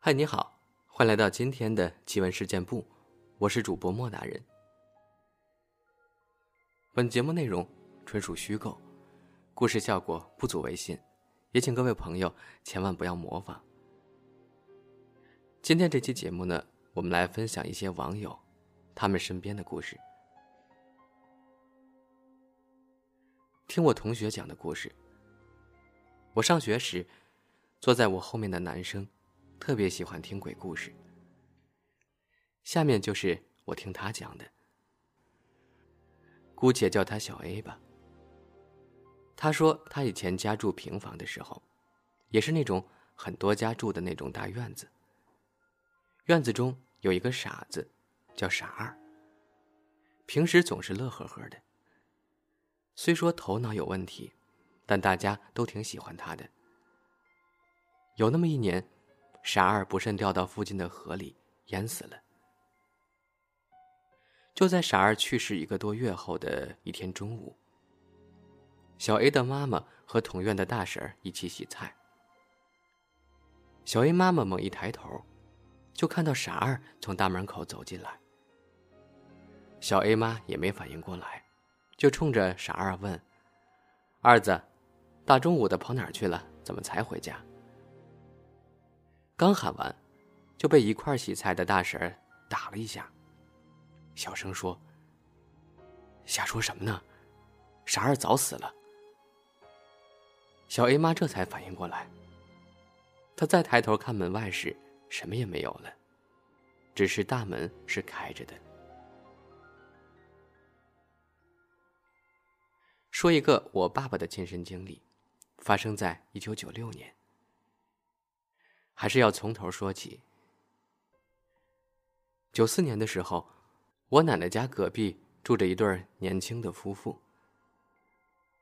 嗨，你好，欢迎来到今天的奇闻事件部，我是主播莫大人。本节目内容纯属虚构，故事效果不足为信，也请各位朋友千万不要模仿。今天这期节目呢，我们来分享一些网友他们身边的故事。听我同学讲的故事。我上学时，坐在我后面的男生。特别喜欢听鬼故事。下面就是我听他讲的，姑且叫他小 A 吧。他说他以前家住平房的时候，也是那种很多家住的那种大院子。院子中有一个傻子，叫傻二。平时总是乐呵呵的。虽说头脑有问题，但大家都挺喜欢他的。有那么一年。傻二不慎掉到附近的河里，淹死了。就在傻二去世一个多月后的一天中午，小 A 的妈妈和同院的大婶一起洗菜。小 A 妈妈猛一抬头，就看到傻二从大门口走进来。小 A 妈也没反应过来，就冲着傻二问：“二子，大中午的跑哪儿去了？怎么才回家？”刚喊完，就被一块洗菜的大婶打了一下。小声说：“瞎说什么呢？傻二早死了。”小 A 妈这才反应过来。她再抬头看门外时，什么也没有了，只是大门是开着的。说一个我爸爸的亲身经历，发生在一九九六年。还是要从头说起。九四年的时候，我奶奶家隔壁住着一对年轻的夫妇。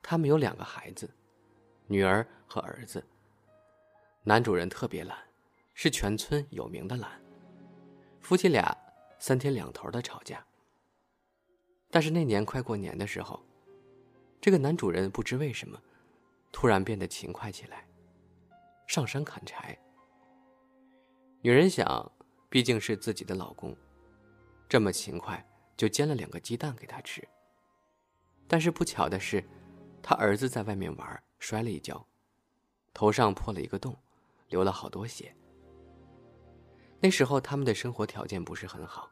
他们有两个孩子，女儿和儿子。男主人特别懒，是全村有名的懒。夫妻俩三天两头的吵架。但是那年快过年的时候，这个男主人不知为什么，突然变得勤快起来，上山砍柴。女人想，毕竟是自己的老公，这么勤快，就煎了两个鸡蛋给他吃。但是不巧的是，他儿子在外面玩，摔了一跤，头上破了一个洞，流了好多血。那时候他们的生活条件不是很好，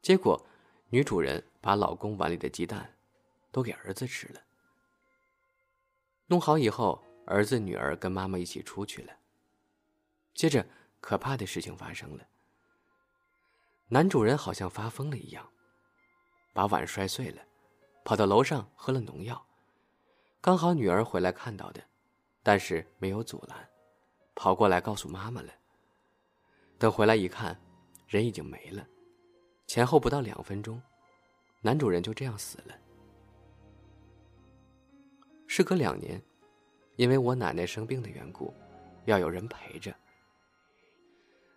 结果女主人把老公碗里的鸡蛋都给儿子吃了。弄好以后，儿子女儿跟妈妈一起出去了，接着。可怕的事情发生了。男主人好像发疯了一样，把碗摔碎了，跑到楼上喝了农药。刚好女儿回来看到的，但是没有阻拦，跑过来告诉妈妈了。等回来一看，人已经没了。前后不到两分钟，男主人就这样死了。时隔两年，因为我奶奶生病的缘故，要有人陪着。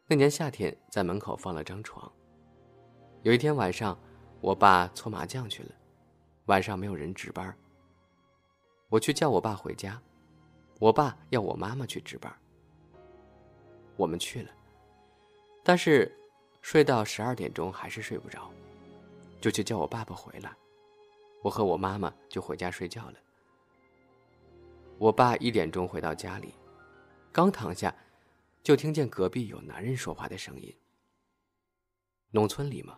那年夏天，在门口放了张床。有一天晚上，我爸搓麻将去了，晚上没有人值班。我去叫我爸回家，我爸要我妈妈去值班。我们去了，但是睡到十二点钟还是睡不着，就去叫我爸爸回来。我和我妈妈就回家睡觉了。我爸一点钟回到家里，刚躺下。就听见隔壁有男人说话的声音。农村里嘛，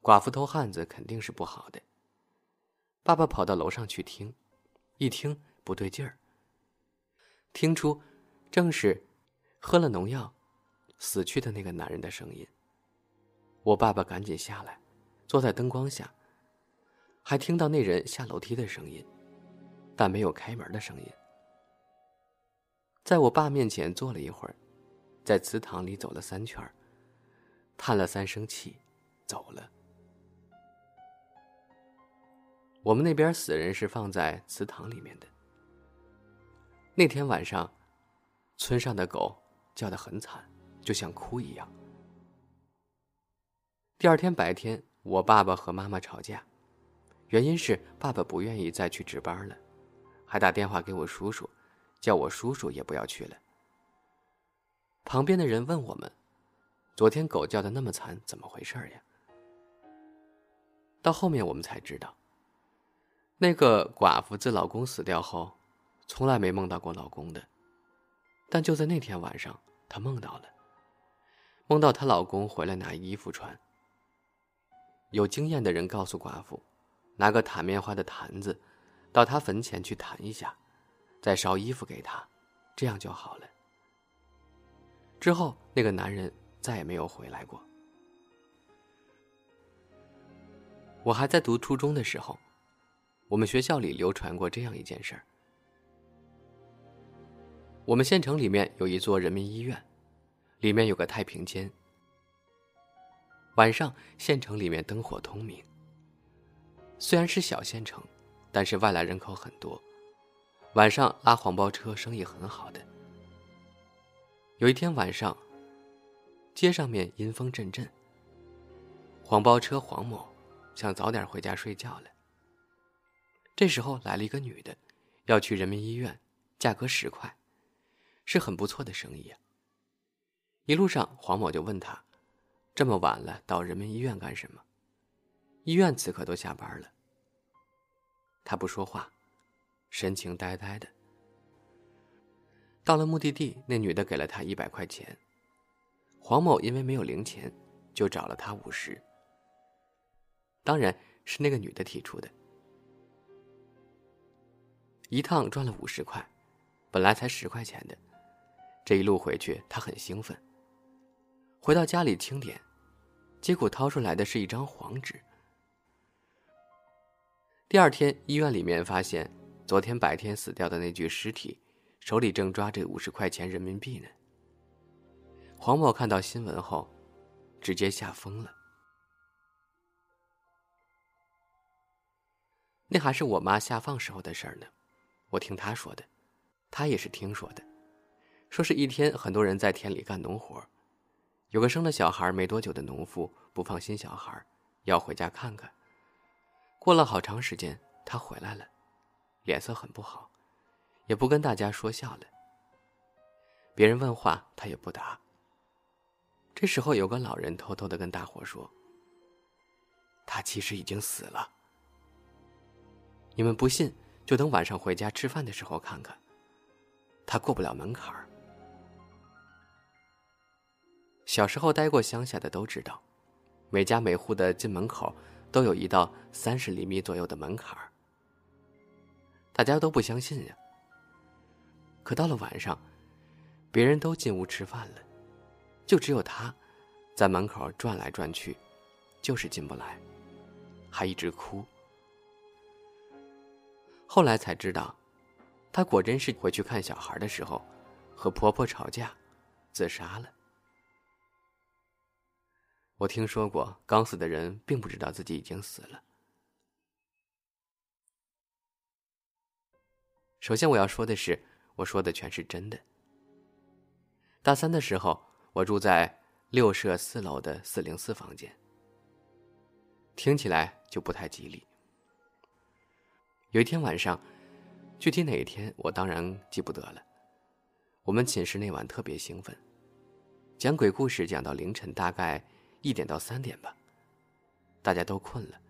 寡妇偷汉子肯定是不好的。爸爸跑到楼上去听，一听不对劲儿，听出正是喝了农药死去的那个男人的声音。我爸爸赶紧下来，坐在灯光下，还听到那人下楼梯的声音，但没有开门的声音。在我爸面前坐了一会儿。在祠堂里走了三圈，叹了三声气，走了。我们那边死人是放在祠堂里面的。那天晚上，村上的狗叫得很惨，就像哭一样。第二天白天，我爸爸和妈妈吵架，原因是爸爸不愿意再去值班了，还打电话给我叔叔，叫我叔叔也不要去了。旁边的人问我们：“昨天狗叫的那么惨，怎么回事呀？”到后面我们才知道，那个寡妇自老公死掉后，从来没梦到过老公的，但就在那天晚上，她梦到了，梦到她老公回来拿衣服穿。有经验的人告诉寡妇，拿个弹棉花的坛子，到他坟前去弹一下，再烧衣服给他，这样就好了。之后，那个男人再也没有回来过。我还在读初中的时候，我们学校里流传过这样一件事儿：我们县城里面有一座人民医院，里面有个太平间。晚上，县城里面灯火通明。虽然是小县城，但是外来人口很多，晚上拉黄包车生意很好的。有一天晚上，街上面阴风阵阵。黄包车黄某想早点回家睡觉了。这时候来了一个女的，要去人民医院，价格十块，是很不错的生意啊。一路上，黄某就问他：“这么晚了，到人民医院干什么？”医院此刻都下班了。他不说话，神情呆呆的。到了目的地，那女的给了他一百块钱。黄某因为没有零钱，就找了他五十。当然是那个女的提出的。一趟赚了五十块，本来才十块钱的，这一路回去他很兴奋。回到家里清点，结果掏出来的是一张黄纸。第二天，医院里面发现昨天白天死掉的那具尸体。手里正抓着五十块钱人民币呢。黄某看到新闻后，直接吓疯了。那还是我妈下放时候的事儿呢，我听她说的，她也是听说的，说是一天很多人在田里干农活，有个生了小孩没多久的农妇不放心小孩，要回家看看。过了好长时间，她回来了，脸色很不好。也不跟大家说笑了。别人问话，他也不答。这时候，有个老人偷偷的跟大伙说：“他其实已经死了。你们不信，就等晚上回家吃饭的时候看看。他过不了门槛儿。小时候待过乡下的都知道，每家每户的进门口都有一道三十厘米左右的门槛儿。大家都不相信呀。”可到了晚上，别人都进屋吃饭了，就只有他，在门口转来转去，就是进不来，还一直哭。后来才知道，他果真是回去看小孩的时候，和婆婆吵架，自杀了。我听说过，刚死的人并不知道自己已经死了。首先我要说的是。我说的全是真的。大三的时候，我住在六舍四楼的四零四房间，听起来就不太吉利。有一天晚上，具体哪一天我当然记不得了。我们寝室那晚特别兴奋，讲鬼故事讲到凌晨，大概一点到三点吧，大家都困了。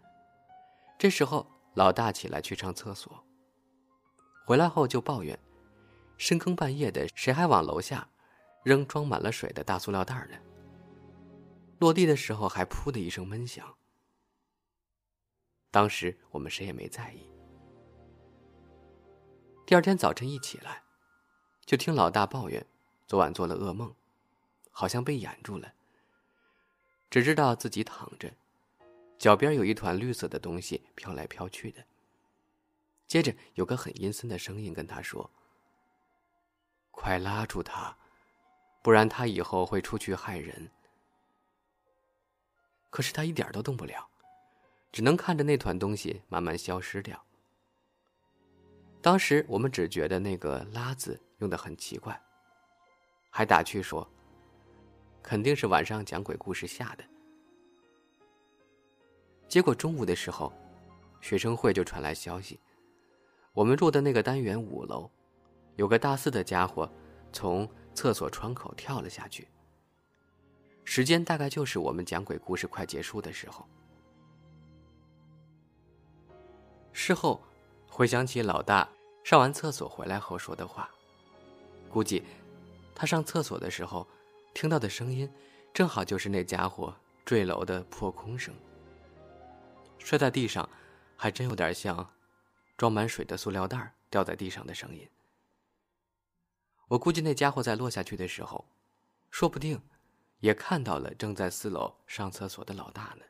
这时候，老大起来去上厕所，回来后就抱怨。深更半夜的，谁还往楼下扔装满了水的大塑料袋呢？落地的时候还“噗”的一声闷响。当时我们谁也没在意。第二天早晨一起来，就听老大抱怨，昨晚做了噩梦，好像被掩住了。只知道自己躺着，脚边有一团绿色的东西飘来飘去的。接着有个很阴森的声音跟他说。快拉住他，不然他以后会出去害人。可是他一点都动不了，只能看着那团东西慢慢消失掉。当时我们只觉得那个“拉”字用的很奇怪，还打趣说：“肯定是晚上讲鬼故事吓的。”结果中午的时候，学生会就传来消息，我们住的那个单元五楼。有个大四的家伙，从厕所窗口跳了下去。时间大概就是我们讲鬼故事快结束的时候。事后，回想起老大上完厕所回来后说的话，估计他上厕所的时候听到的声音，正好就是那家伙坠楼的破空声。摔在地上，还真有点像装满水的塑料袋掉在地上的声音。我估计那家伙在落下去的时候，说不定也看到了正在四楼上厕所的老大呢。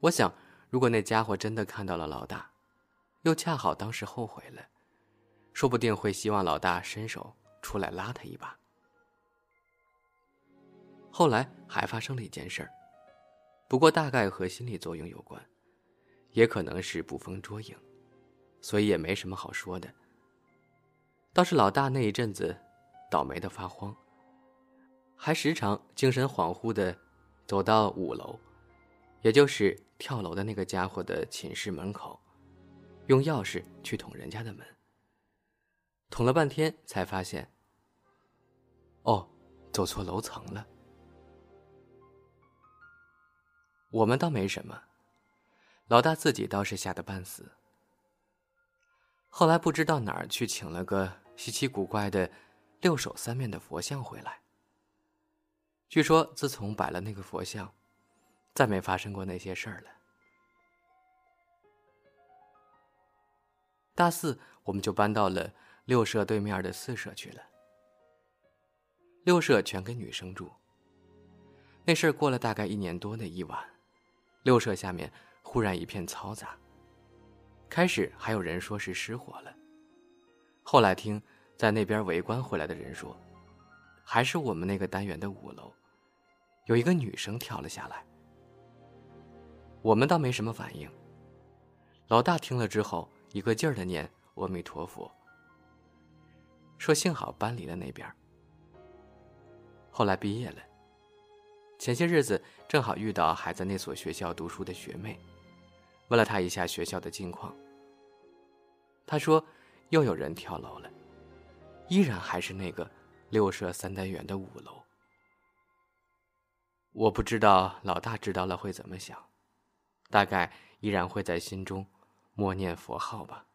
我想。如果那家伙真的看到了老大，又恰好当时后悔了，说不定会希望老大伸手出来拉他一把。后来还发生了一件事儿，不过大概和心理作用有关，也可能是捕风捉影，所以也没什么好说的。倒是老大那一阵子倒霉的发慌，还时常精神恍惚的走到五楼。也就是跳楼的那个家伙的寝室门口，用钥匙去捅人家的门。捅了半天才发现，哦，走错楼层了。我们倒没什么，老大自己倒是吓得半死。后来不知道哪儿去请了个稀奇古怪的六手三面的佛像回来。据说自从摆了那个佛像。再没发生过那些事儿了。大四，我们就搬到了六舍对面的四舍去了。六舍全给女生住。那事儿过了大概一年多的一晚，六舍下面忽然一片嘈杂。开始还有人说是失火了，后来听在那边围观回来的人说，还是我们那个单元的五楼，有一个女生跳了下来。我们倒没什么反应。老大听了之后，一个劲儿的念阿弥陀佛，说幸好搬离了那边。后来毕业了，前些日子正好遇到还在那所学校读书的学妹，问了她一下学校的近况。她说又有人跳楼了，依然还是那个六舍三单元的五楼。我不知道老大知道了会怎么想。大概依然会在心中默念佛号吧。